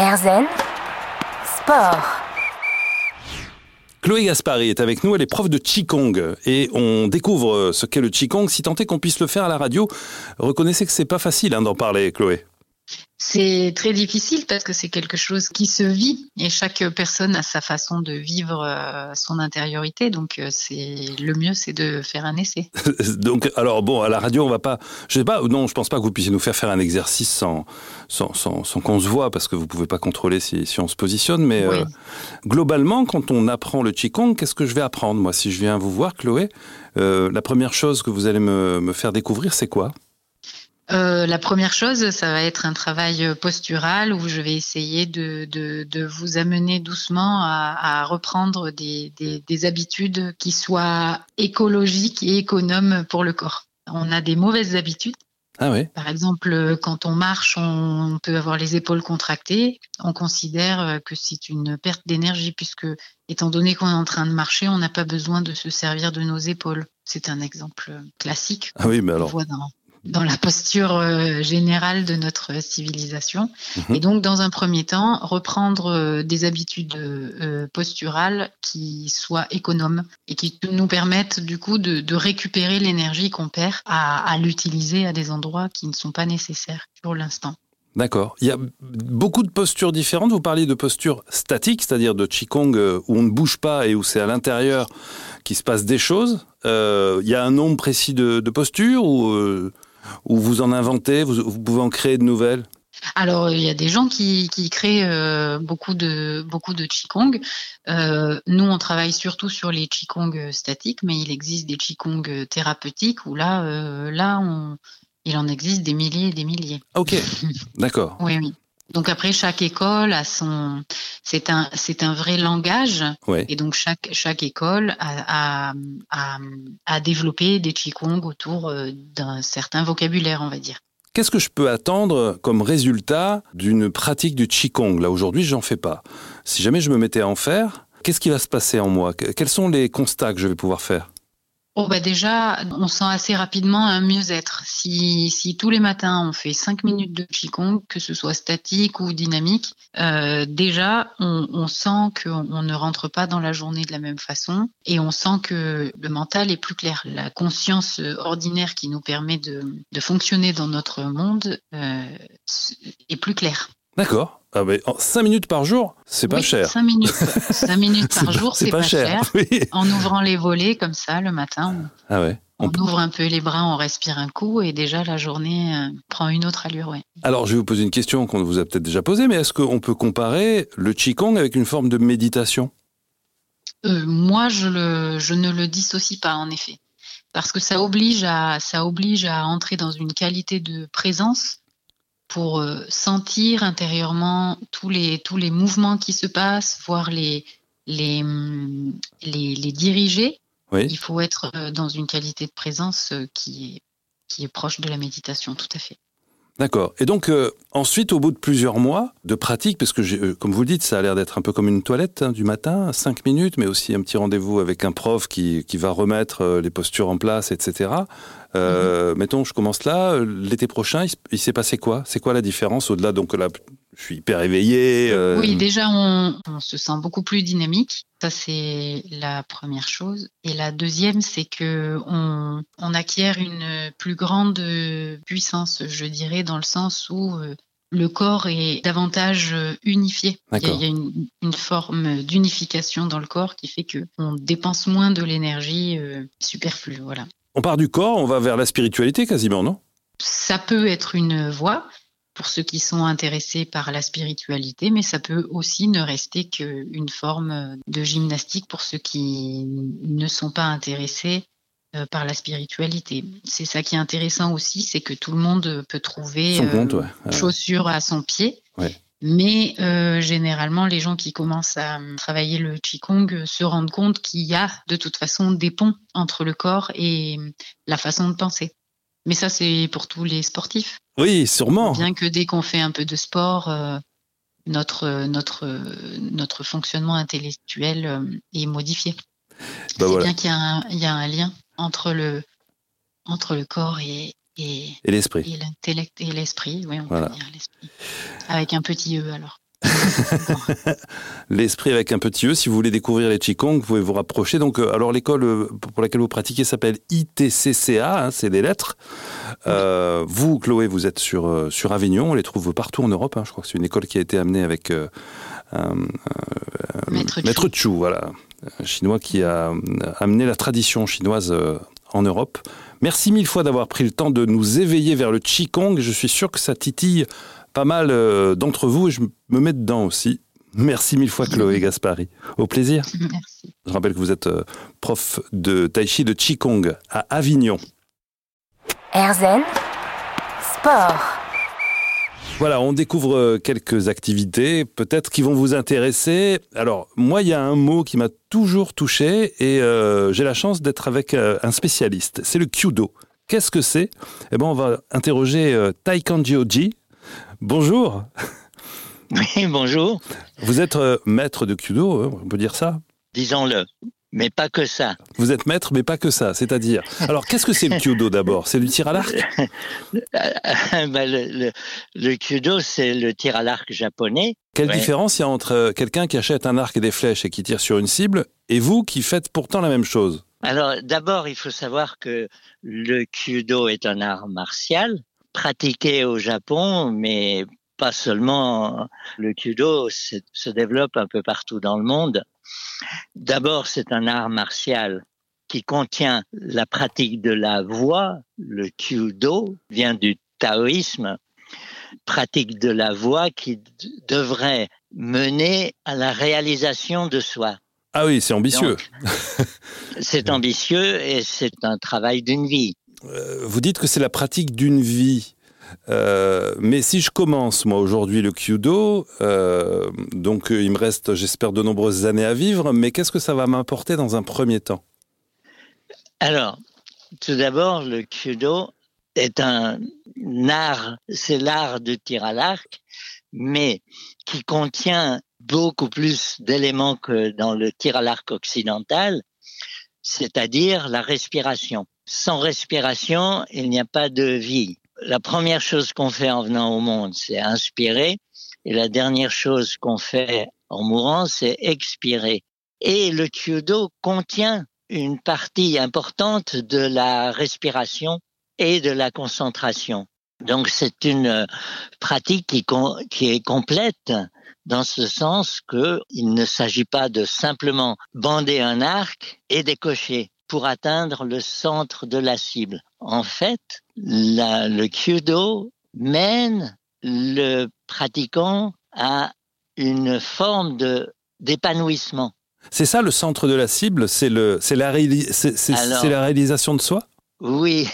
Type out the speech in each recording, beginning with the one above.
Erzen Sport. Chloé Gaspari est avec nous, elle est prof de Qigong et on découvre ce qu'est le Qigong. Si tant est qu'on puisse le faire à la radio, reconnaissez que c'est pas facile hein, d'en parler, Chloé. C'est très difficile parce que c'est quelque chose qui se vit et chaque personne a sa façon de vivre euh, son intériorité. Donc euh, c'est le mieux, c'est de faire un essai. donc alors bon, à la radio, on va pas, je sais pas, non, je pense pas que vous puissiez nous faire faire un exercice sans sans, sans, qu'on se voit parce que vous pouvez pas contrôler si, si on se positionne. Mais euh, globalement, quand on apprend le qigong, qu'est-ce que je vais apprendre? Moi si je viens vous voir, Chloé La première chose que vous allez me, me faire découvrir, c'est quoi? Euh, la première chose, ça va être un travail postural où je vais essayer de, de, de vous amener doucement à, à reprendre des, des, des, habitudes qui soient écologiques et économes pour le corps. On a des mauvaises habitudes. Ah oui. Par exemple, quand on marche, on peut avoir les épaules contractées. On considère que c'est une perte d'énergie puisque, étant donné qu'on est en train de marcher, on n'a pas besoin de se servir de nos épaules. C'est un exemple classique. Ah oui, mais alors dans la posture euh, générale de notre civilisation. Mhm. Et donc, dans un premier temps, reprendre euh, des habitudes euh, posturales qui soient économes et qui nous permettent du coup de, de récupérer l'énergie qu'on perd à, à l'utiliser à des endroits qui ne sont pas nécessaires pour l'instant. D'accord. Il y a beaucoup de postures différentes. Vous parliez de postures statiques, c'est-à-dire de Qigong où on ne bouge pas et où c'est à l'intérieur qu'il se passe des choses. il y a un nombre précis de, de postures ou ou vous en inventez, vous, pouvez en créer de nouvelles? Alors, il y a des gens qui, créent euh, beaucoup de beaucoup de qigong. Euh, nous, on travaille surtout sur les qigong statiques, mais il existe des qigong thérapeutiques où là, euh, là, il en existe des milliers et des milliers. Ok, d'accord. oui, oui. Donc après, chaque école a son, c'est un, c'est un vrai langage. Et donc chaque, chaque école a, a, a, développé des qigong autour euh, d'un certain vocabulaire, on va dire. Qu'est-ce que je peux attendre comme résultat d'une pratique du qigong? Là aujourd'hui, j'en fais pas. Si jamais je me mettais à en faire, qu'est-ce qui va se passer en moi? Quels sont les constats que je vais pouvoir faire? Oh bah déjà, on sent assez rapidement un mieux-être. Si, si tous les matins on fait 5 minutes de Qigong, que ce soit statique ou dynamique, euh, déjà on, on sent qu'on ne rentre pas dans la journée de la même façon et on sent que le mental est plus clair. La conscience ordinaire qui nous permet de, de fonctionner dans notre monde euh, est plus claire. D'accord. Ah 5 minutes par jour, c'est pas cher. 5 minutes, 5 minutes par jour, c'est pas, cher. En ouvrant les volets comme ça le matin, on, ah on, ouvre un peu les bras, on respire un coup et déjà la journée euh, prend une autre allure. Ouais. Alors je vais vous poser une question qu'on vous a peut-être déjà posée, mais est-ce qu'on peut comparer le Qigong avec une forme de méditation? Euh, Moi, je, le, je ne le dissocie pas en effet. Parce que ça oblige à, ça oblige à entrer dans une qualité de présence pour euh, sentir intérieurement tous les, tous les mouvements qui se passent, voir les, les, les, les diriger. Il faut être euh, dans une qualité de présence euh, qui est, qui est proche de la méditation, tout à fait. D'accord. Et donc ensuite, au bout de plusieurs mois de pratique, parce que comme vous le dites, ça a l'air d'être un peu comme une toilette hein, du matin, cinq minutes, mais aussi un petit rendez-vous avec un prof qui, qui va remettre les postures en place, etc. Euh, mettons, je commence là. L'été prochain, il, s'est passé quoi? C'est quoi la différence au-delà Donc là, je suis hyper éveillé. Euh. Oui, déjà, on, se sent beaucoup plus dynamique. Ça, c'est la première chose. Et la deuxième, c'est que on, acquiert une plus grande puissance, je dirais, dans le sens où euh, le corps est davantage unifié. Il y a, une, forme d'unification dans le corps qui fait que on dépense moins de l'énergie superflue. Voilà. On part du corps, on va vers la spiritualité quasiment, non? Ça peut être une voie pour ceux qui sont intéressés par la spiritualité, mais ça peut aussi ne rester qu'une forme de gymnastique pour ceux qui ne sont pas intéressés euh, par la spiritualité. C'est ça qui est intéressant aussi, c'est que tout le monde peut trouver compte, euh, chaussure à son pied. Mais euh, généralement, les gens qui commencent à travailler le Qigong se rendent compte qu'il y a de toute façon des ponts entre le corps et la façon de penser. Mais ça, c'est pour tous les sportifs. Oui, sûrement. Bien que dès qu'on fait un peu de sport, notre, notre, notre fonctionnement intellectuel est modifié. Bah c'est bien qu'il y, y, a un lien entre le, entre le corps et, et, l'esprit. Et l'intellect et l'esprit, oui, on peut dire l'esprit. Avec un petit E alors. L'esprit avec un petit E. Si vous voulez découvrir les Qigong, vous pouvez vous rapprocher. Donc, euh, alors l'école euh, pour laquelle vous pratiquez s'appelle ITCCA, hein, c'est des lettres. Euh, vous, Chloé, vous êtes sur sur Avignon. On les trouve partout en Europe. hein. Je crois que c'est une école qui a été amenée avec euh, Maître Chu. Maître Chu, voilà, un chinois qui a amené la tradition chinoise en Europe. Merci mille fois d'avoir pris le temps de nous éveiller vers le Qigong. Je suis sûr que ça titille pas mal euh, d'entre vous et je me mets dedans aussi. Merci mille fois Chloé Gaspari. Au plaisir. Merci. Je rappelle que vous êtes euh, prof de tai chi de Qigong à Avignon. Erzen Sport. Voilà, on découvre euh, quelques activités, peut-être qui vont vous intéresser. Alors, moi, il y a un mot qui m'a toujours touché et euh, j'ai la chance d'être avec euh, un spécialiste. C'est le Kyudo. Qu'est-ce que c'est? Eh ben, on va interroger euh, Taikandjoji. Bonjour. Oui, bonjour. Vous êtes euh, maître de Kyudo, hein, on peut dire ça Disons-le. Mais pas que ça. Vous êtes maître, mais pas que ça. C'est-à-dire, alors, qu'est-ce que c'est le Kyudo d'abord? C'est du tir à l'arc? Ben, le, le, le Kyudo, c'est le tir à l'arc japonais. Quelle Ouais. différence il y a entre euh, quelqu'un qui achète un arc et des flèches et qui tire sur une cible et vous qui faites pourtant la même chose? Alors, d'abord, il faut savoir que le Kyudo est un art martial pratiqué au Japon, mais pas seulement. Le Kyudo se, développe un peu partout dans le monde. D'abord, c'est un art martial qui contient la pratique de la voix. Le Kyudo vient du taoïsme, pratique de la voix qui devrait mener à la réalisation de soi. Ah oui, c'est ambitieux. C'est ambitieux et c'est un travail d'une vie. Euh, vous dites que c'est la pratique d'une vie. Euh, mais si je commence, moi, aujourd'hui, le Kyudo, euh, donc il me reste, j'espère, de nombreuses années à vivre, mais qu'est-ce que ça va m'apporter dans un premier temps? Alors, tout d'abord, le Kyudo est un art, c'est l'art de tir à l'arc, mais qui contient beaucoup plus d'éléments que dans le tir à l'arc occidental, c'est-à-dire la respiration. Sans respiration, il n'y a pas de vie. La première chose qu'on fait en venant au monde, c'est inspirer, et la dernière chose qu'on fait en mourant, c'est expirer. Et le Kyudo contient une partie importante de la respiration et de la concentration. Donc c'est une pratique qui, qui est complète dans ce sens que il ne s'agit pas de simplement bander un arc et décocher pour atteindre le centre de la cible. En fait, la- le Kyudo mène le pratiquant à une forme de d'épanouissement. C'est ça le centre de la cible C'est le, c'est la, réalisation de soi? Oui,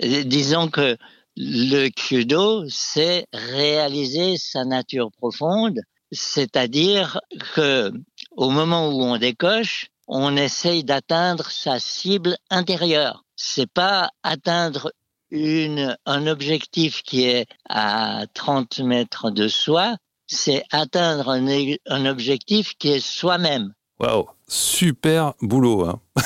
disons que le Kyudo, c'est réaliser sa nature profonde, c'est-à-dire que au moment où on décoche, on essaye d'atteindre sa cible intérieure. C'est pas atteindre une, un objectif qui est à 30 mètres de soi, c'est atteindre un, un objectif qui est soi-même. Waouh, super boulot. Hein.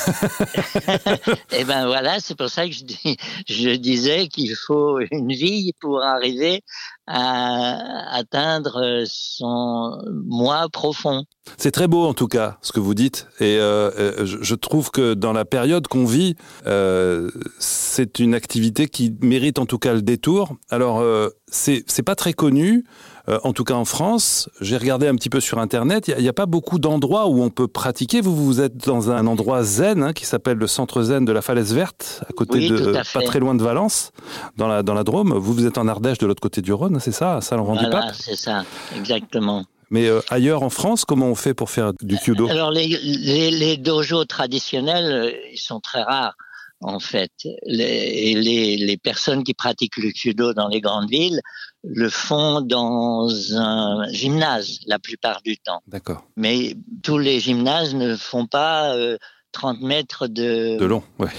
Eh ben voilà, c'est pour ça que je, dis, je disais qu'il faut une vie pour arriver à atteindre son moi profond. C'est très beau en tout cas ce que vous dites et euh, euh, je, trouve que dans la période qu'on vit, euh, c'est une activité qui mérite en tout cas le détour. Alors euh, c'est pas très connu. Euh, en tout cas en France, j'ai regardé un petit peu sur Internet, il n'y a, a, pas beaucoup d'endroits où on peut pratiquer. Vous, vous êtes dans un endroit zen hein, qui s'appelle le centre zen de la Falaise Verte, à côté oui, de, à pas très loin de Valence, dans la, dans la Drôme. Vous, vous êtes en Ardèche de l'autre côté du Rhône, c'est ça, à Saint-Laurent-du-Pape Voilà, c'est ça, exactement. Mais euh, ailleurs en France, comment on fait pour faire du Kyudo Alors les, les, les dojos traditionnels, euh, ils sont très rares en fait. Les, les, les, personnes qui pratiquent le Kyudo dans les grandes villes le font dans un gymnase la plupart du temps. D'accord. Mais tous les gymnases ne font pas euh, 30 mètres de, de long. Ouais.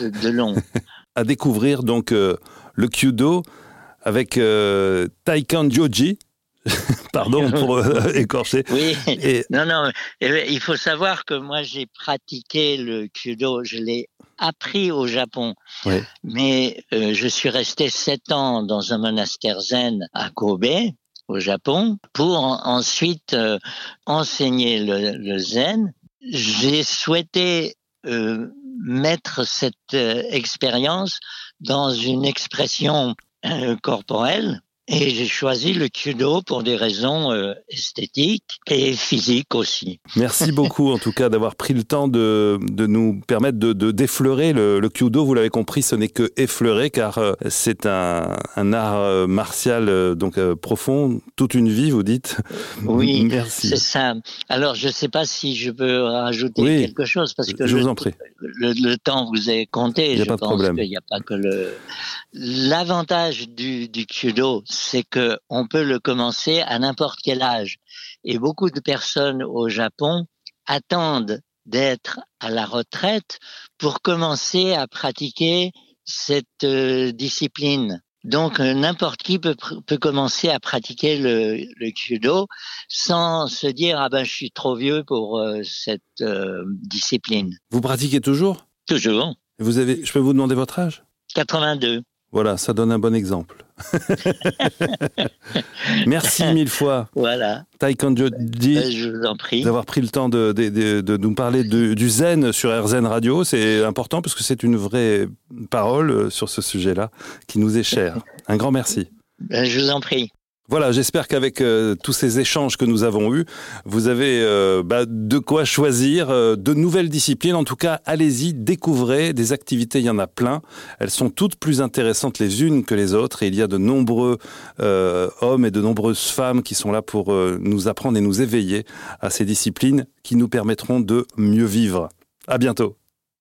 De, de long. à découvrir donc euh, le Kyudo avec euh, Taikan Joji. Pardon pour euh, écorcher. Oui. Et... Non, non. Il faut savoir que moi j'ai pratiqué le Kyudo. Je l'ai appris au Japon. Oui. Mais euh, je suis resté sept ans dans un monastère zen à Kobe. au Japon pour ensuite euh, enseigner le, zen. J'ai souhaité euh, mettre cette expérience dans une expression corporelle et j'ai choisi le kudo pour des raisons euh, esthétiques et physiques aussi. Merci beaucoup en tout cas d'avoir pris le temps de, de nous permettre de, de d'effleurer le, le, kudo. Vous l'avez compris, ce n'est que effleurer car euh, c'est un, un, art euh, martial donc profond, toute une vie, vous dites. Oui, merci. C'est ça. Alors je ne sais pas si je peux rajouter quelque chose parce que je vous en prie. Le, le, temps vous est compté. Il n'y a pas de problème. Il n'y a pas que le. L'avantage du, du kudo, c'est que on peut le commencer à n'importe quel âge. Et beaucoup de personnes au Japon attendent d'être à la retraite pour commencer à pratiquer cette euh, discipline. Donc euh, n'importe qui peut, peut, commencer à pratiquer le, le, judo sans se dire ah ben je suis trop vieux pour euh, cette discipline. Vous pratiquez toujours? Toujours. Vous avez, je peux vous demander votre âge? 82. Voilà, ça donne un bon exemple. Merci mille fois. Voilà. Taekwondo dit euh, je vous en prie. d'avoir pris le temps de, de, de, nous parler du zen sur RZN Radio. C'est important parce que c'est une vraie parole euh, sur ce sujet-là qui nous est cher. Un grand merci. Ben, je vous en prie. Voilà, j'espère qu'avec euh, tous ces échanges que nous avons eus, vous avez euh, bah, de quoi choisir euh, de nouvelles disciplines. En tout cas, allez-y, découvrez des activités, il y en a plein. Elles sont toutes plus intéressantes les unes que les autres et il y a de nombreux hommes et de nombreuses femmes qui sont là pour nous apprendre et nous éveiller à ces disciplines qui nous permettront de mieux vivre. À bientôt.